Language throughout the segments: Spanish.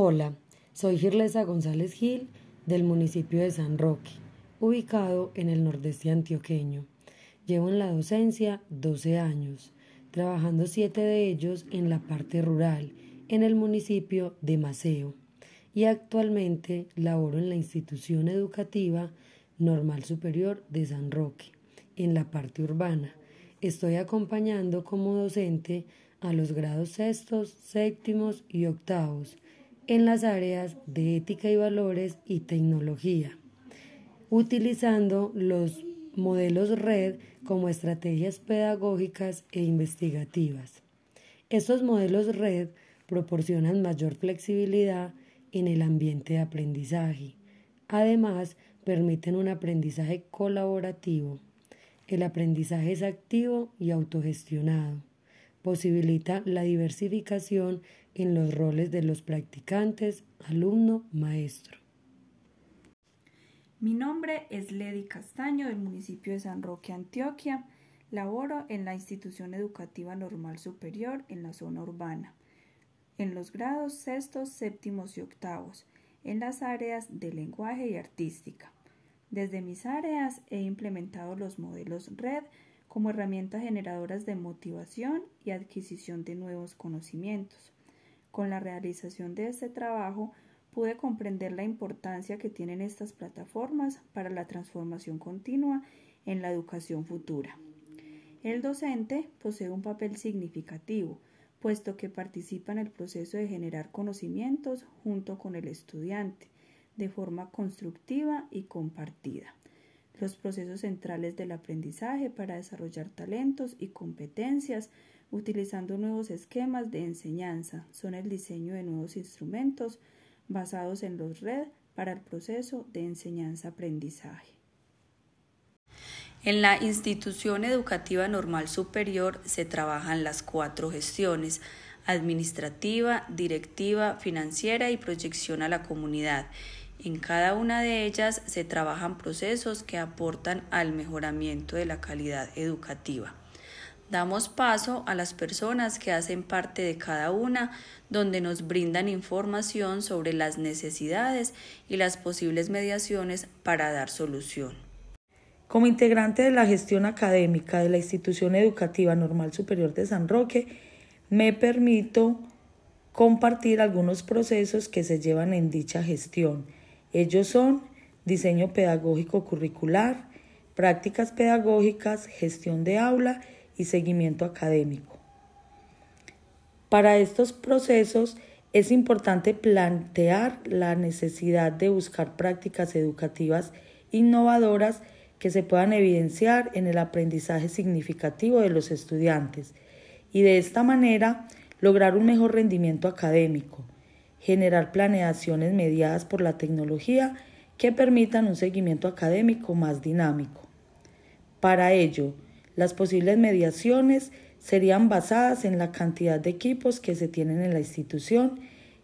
Hola, soy Girlesa González Gil del municipio de San Roque, ubicado en el nordeste antioqueño. Llevo en la docencia 12 años, trabajando siete de ellos en la parte rural, en el municipio de Maceo, y actualmente laboro en la institución educativa Normal Superior de San Roque, en la parte urbana. Estoy acompañando como docente a los grados sextos, séptimos y octavos en las áreas de ética y valores y tecnología, utilizando los modelos red como estrategias pedagógicas e investigativas. Estos modelos red proporcionan mayor flexibilidad en el ambiente de aprendizaje. Además, permiten un aprendizaje colaborativo. El aprendizaje es activo y autogestionado posibilita la diversificación en los roles de los practicantes, alumno, maestro. Mi nombre es Ledy Castaño del municipio de San Roque, Antioquia. Laboro en la institución educativa normal superior en la zona urbana, en los grados sextos, séptimos y octavos, en las áreas de lenguaje y artística. Desde mis áreas he implementado los modelos RED como herramientas generadoras de motivación y adquisición de nuevos conocimientos. Con la realización de este trabajo pude comprender la importancia que tienen estas plataformas para la transformación continua en la educación futura. El docente posee un papel significativo, puesto que participa en el proceso de generar conocimientos junto con el estudiante, de forma constructiva y compartida los procesos centrales del aprendizaje para desarrollar talentos y competencias utilizando nuevos esquemas de enseñanza. Son el diseño de nuevos instrumentos basados en los RED para el proceso de enseñanza-aprendizaje. En la institución educativa normal superior se trabajan las cuatro gestiones administrativa, directiva, financiera y proyección a la comunidad en cada una de ellas se trabajan procesos que aportan al mejoramiento de la calidad educativa. Damos paso a las personas que hacen parte de cada una, donde nos brindan información sobre las necesidades y las posibles mediaciones para dar solución. Como integrante de la gestión académica de la Institución Educativa Normal Superior de San Roque, me permito compartir algunos procesos que se llevan en dicha gestión ellos son diseño pedagógico curricular, prácticas pedagógicas, gestión de aula y seguimiento académico. Para estos procesos es importante plantear la necesidad de buscar prácticas educativas innovadoras que se puedan evidenciar en el aprendizaje significativo de los estudiantes y de esta manera lograr un mejor rendimiento académico generar planeaciones mediadas por la tecnología que permitan un seguimiento académico más dinámico. Para ello, las posibles mediaciones serían basadas en la cantidad de equipos que se tienen en la institución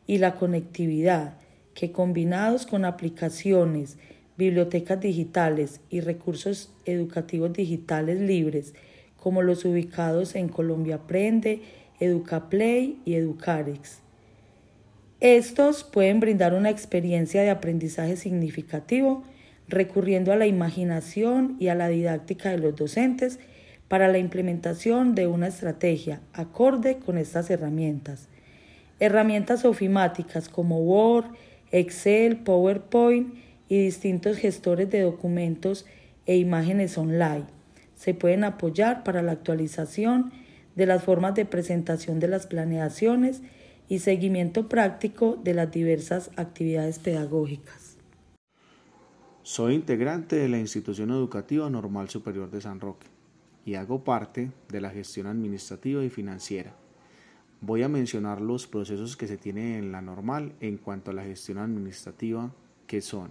y la conectividad, que combinados con aplicaciones, bibliotecas digitales y recursos educativos digitales libres, como los ubicados en Colombia Aprende, EducaPlay y Educarex, estos pueden brindar una experiencia de aprendizaje significativo recurriendo a la imaginación y a la didáctica de los docentes para la implementación de una estrategia acorde con estas herramientas. Herramientas ofimáticas como Word, Excel, PowerPoint y distintos gestores de documentos e imágenes online se pueden apoyar para la actualización de las formas de presentación de las planeaciones y seguimiento práctico de las diversas actividades pedagógicas. Soy integrante de la Institución Educativa Normal Superior de San Roque y hago parte de la gestión administrativa y financiera. Voy a mencionar los procesos que se tienen en la normal en cuanto a la gestión administrativa, que son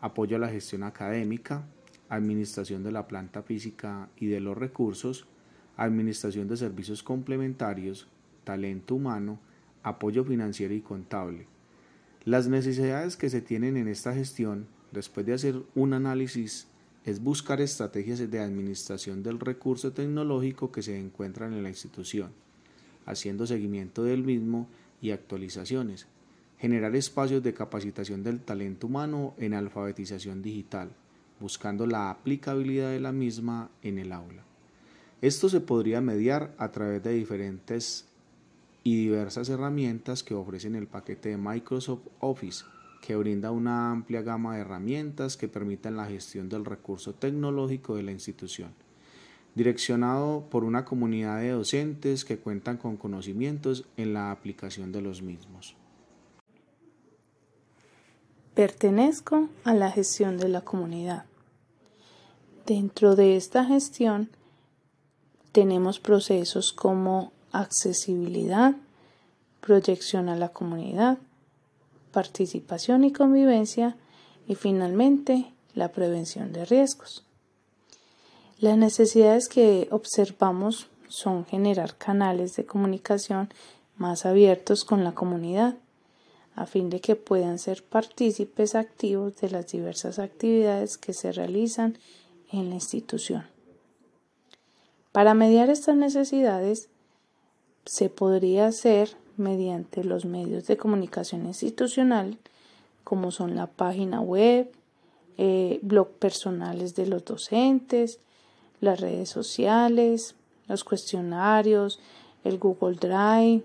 apoyo a la gestión académica, administración de la planta física y de los recursos, administración de servicios complementarios, talento humano, apoyo financiero y contable. Las necesidades que se tienen en esta gestión, después de hacer un análisis, es buscar estrategias de administración del recurso tecnológico que se encuentran en la institución, haciendo seguimiento del mismo y actualizaciones. generar espacios de capacitación del talento humano en alfabetización digital, buscando la aplicabilidad de la misma en el aula. Esto se podría mediar a través de diferentes y diversas herramientas que ofrecen el paquete de Microsoft Office, que brinda una amplia gama de herramientas que permiten la gestión del recurso tecnológico de la institución direccionado por una comunidad de docentes que cuentan con conocimientos en la aplicación de los mismos. Pertenezco a la gestión de la comunidad. Dentro de esta gestión tenemos procesos como accesibilidad, proyección a la comunidad, participación y convivencia y finalmente la prevención de riesgos. Las necesidades que observamos son generar canales de comunicación más abiertos con la comunidad, a fin de que puedan ser partícipes activos de las diversas actividades que se realizan en la institución. Para mediar estas necesidades, se podría hacer mediante los medios de comunicación institucional, como son la página web, eh, blog personales de los docentes, las redes sociales, los cuestionarios, el Google Drive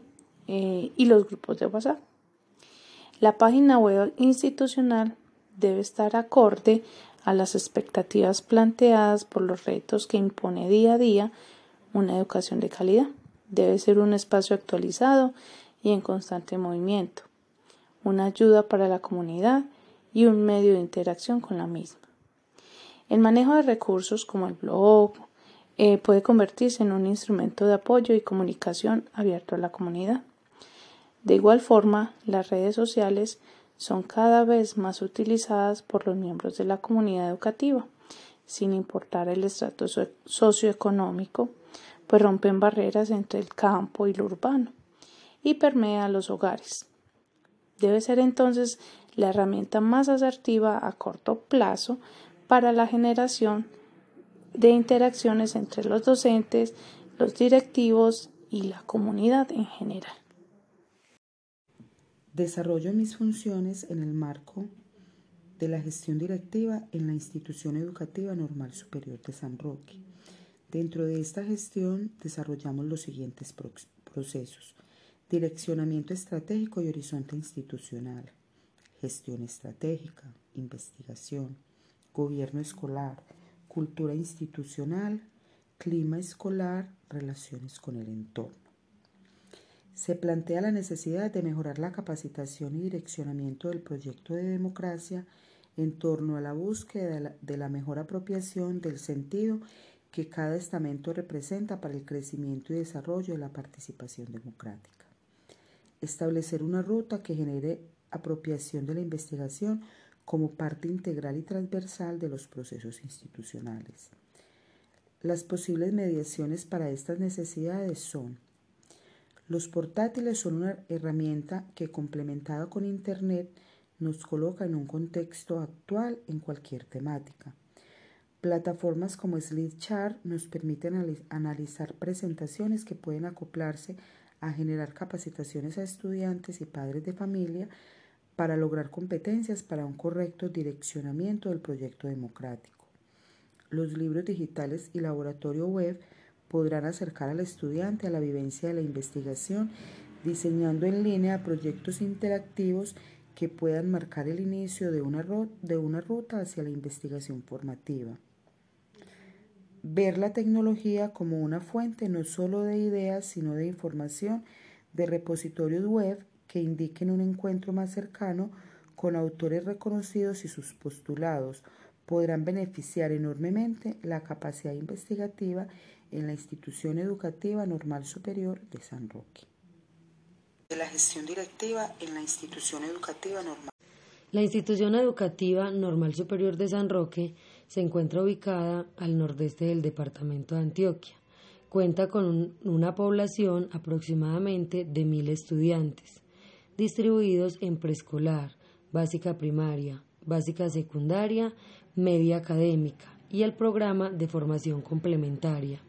eh, y los grupos de WhatsApp. La página web institucional debe estar acorde a las expectativas planteadas por los retos que impone día a día una educación de calidad. Debe ser un espacio actualizado y en constante movimiento, una ayuda para la comunidad y un medio de interacción con la misma. El manejo de recursos como el blog eh, puede convertirse en un instrumento de apoyo y comunicación abierto a la comunidad. De igual forma, las redes sociales son cada vez más utilizadas por los miembros de la comunidad educativa, sin importar el estrato socioeconómico, pues rompen barreras entre el campo y lo urbano y permea los hogares. Debe ser entonces la herramienta más asertiva a corto plazo para la generación de interacciones entre los docentes, los directivos y la comunidad en general. Desarrollo mis funciones en el marco de la gestión directiva en la institución educativa normal superior de San Roque. Dentro de esta gestión desarrollamos los siguientes procesos. Direccionamiento estratégico y horizonte institucional. Gestión estratégica, investigación, gobierno escolar, cultura institucional, clima escolar, relaciones con el entorno. Se plantea la necesidad de mejorar la capacitación y direccionamiento del proyecto de democracia en torno a la búsqueda de la, mejor apropiación del sentido que cada estamento representa para el crecimiento y desarrollo de la participación democrática. Establecer una ruta que genere apropiación de la investigación como parte integral y transversal de los procesos institucionales. Las posibles mediaciones para estas necesidades son los portátiles son una herramienta que complementada con Internet nos coloca en un contexto actual en cualquier temática. Plataformas como SlideChart nos permiten analizar presentaciones que pueden acoplarse a generar capacitaciones a estudiantes y padres de familia para lograr competencias para un correcto direccionamiento del proyecto democrático. Los libros digitales y laboratorio web podrán acercar al estudiante a la vivencia de la investigación, diseñando en línea proyectos interactivos que puedan marcar el inicio de una, de una ruta hacia la investigación formativa. Ver la tecnología como una fuente no solo de ideas, sino de información de repositorios web que indiquen un encuentro más cercano con autores reconocidos y sus postulados podrán beneficiar enormemente la capacidad investigativa en la institución educativa normal superior de San Roque. De la gestión directiva en la institución educativa normal. La institución educativa normal superior de San Roque se encuentra ubicada al nordeste del departamento de Antioquia. Cuenta con una población aproximadamente de mil estudiantes distribuidos en preescolar, básica primaria, básica secundaria, media académica y el programa de formación complementaria,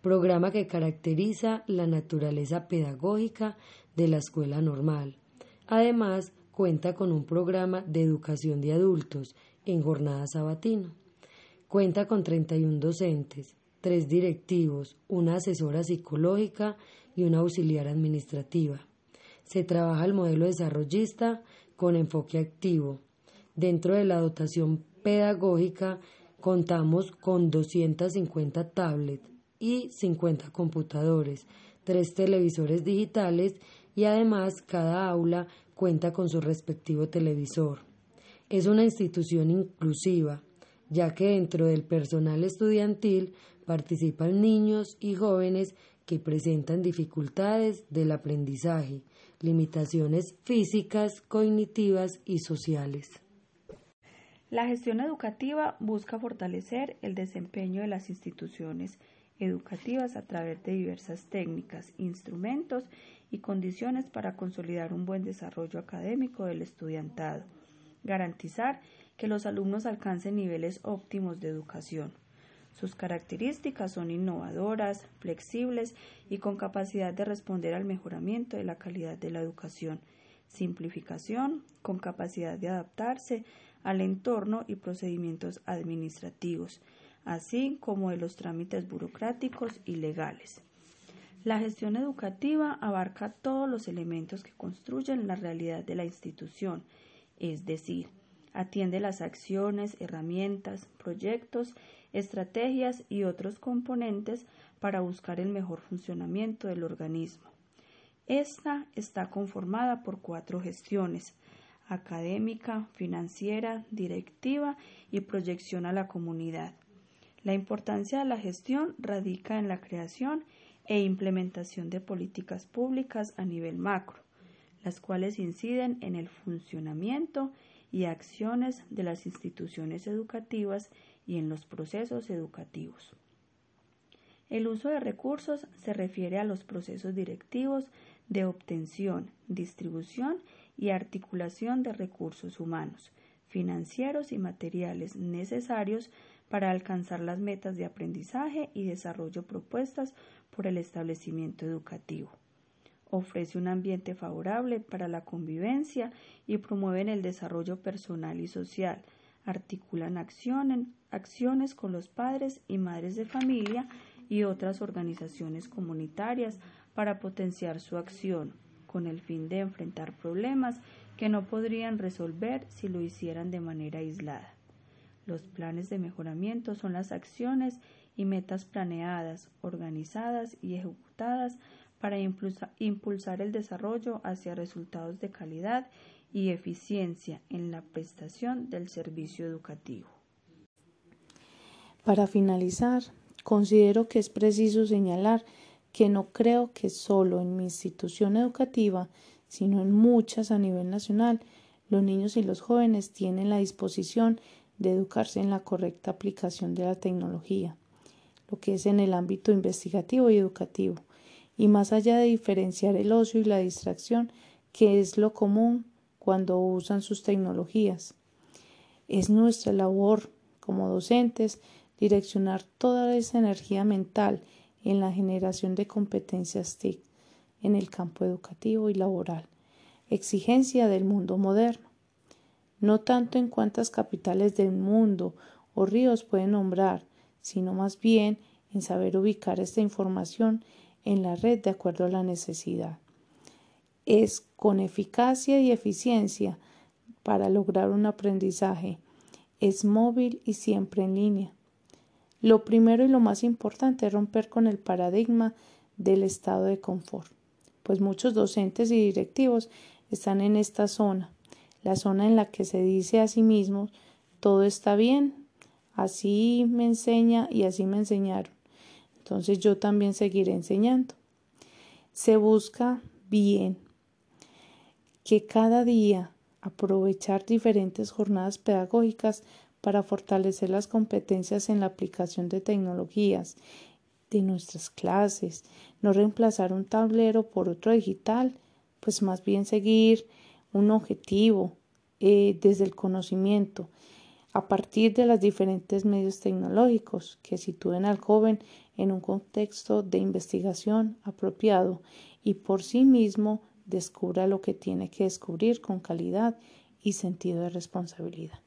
programa que caracteriza la naturaleza pedagógica de la escuela normal, Además, cuenta con un programa de educación de adultos en jornada sabatina. Cuenta con 31 docentes, tres directivos, una asesora psicológica y una auxiliar administrativa. Se trabaja el modelo desarrollista con enfoque activo. Dentro de la dotación pedagógica contamos con 250 tablets y 50 computadores, tres televisores digitales y además cada aula cuenta con su respectivo televisor. Es una institución inclusiva, ya que dentro del personal estudiantil participan niños y jóvenes que presentan dificultades del aprendizaje, limitaciones físicas, cognitivas y sociales. La gestión educativa busca fortalecer el desempeño de las instituciones educativas a través de diversas técnicas, instrumentos y condiciones para consolidar un buen desarrollo académico del estudiantado, garantizar que los alumnos alcancen niveles óptimos de educación. Sus características son innovadoras, flexibles y con capacidad de responder al mejoramiento de la calidad de la educación, simplificación, con capacidad de adaptarse al entorno y procedimientos administrativos, así como de los trámites burocráticos y legales. La gestión educativa abarca todos los elementos que construyen la realidad de la institución, es decir, atiende las acciones, herramientas, proyectos, estrategias y otros componentes para buscar el mejor funcionamiento del organismo. Esta está conformada por cuatro gestiones académica, financiera, directiva y proyección a la comunidad. La importancia de la gestión radica en la creación e implementación de políticas públicas a nivel macro, las cuales inciden en el funcionamiento y acciones de las instituciones educativas y en los procesos educativos. El uso de recursos se refiere a los procesos directivos de obtención, distribución y articulación de recursos humanos, financieros y materiales necesarios para alcanzar las metas de aprendizaje y desarrollo propuestas por el establecimiento educativo. Ofrece un ambiente favorable para la convivencia y promueven el desarrollo personal y social. Articulan acciones con los padres y madres de familia y otras organizaciones comunitarias para potenciar su acción, con el fin de enfrentar problemas que no podrían resolver si lo hicieran de manera aislada. Los planes de mejoramiento son las acciones y metas planeadas, organizadas y ejecutadas para impulsar el desarrollo hacia resultados de calidad y eficiencia en la prestación del servicio educativo. Para finalizar, considero que es preciso señalar que no creo que solo en mi institución educativa, sino en muchas a nivel nacional, los niños y los jóvenes tienen la disposición de educarse en la correcta aplicación de la tecnología, lo que es en el ámbito investigativo y educativo, y más allá de diferenciar el ocio y la distracción, que es lo común cuando usan sus tecnologías. Es nuestra labor como docentes direccionar toda esa energía mental en la generación de competencias TIC en el campo educativo y laboral, exigencia del mundo moderno. No tanto en cuántas capitales del mundo o ríos pueden nombrar, sino más bien en saber ubicar esta información en la red de acuerdo a la necesidad. Es con eficacia y eficiencia para lograr un aprendizaje. Es móvil y siempre en línea. Lo primero y lo más importante es romper con el paradigma del estado de confort, pues muchos docentes y directivos están en esta zona, la zona en la que se dice a sí mismos todo está bien, así me enseña y así me enseñaron. Entonces yo también seguiré enseñando. Se busca bien que cada día aprovechar diferentes jornadas pedagógicas para fortalecer las competencias en la aplicación de tecnologías de nuestras clases, no reemplazar un tablero por otro digital, pues más bien seguir un objetivo eh, desde el conocimiento a partir de los diferentes medios tecnológicos que sitúen al joven en un contexto de investigación apropiado y por sí mismo descubra lo que tiene que descubrir con calidad y sentido de responsabilidad.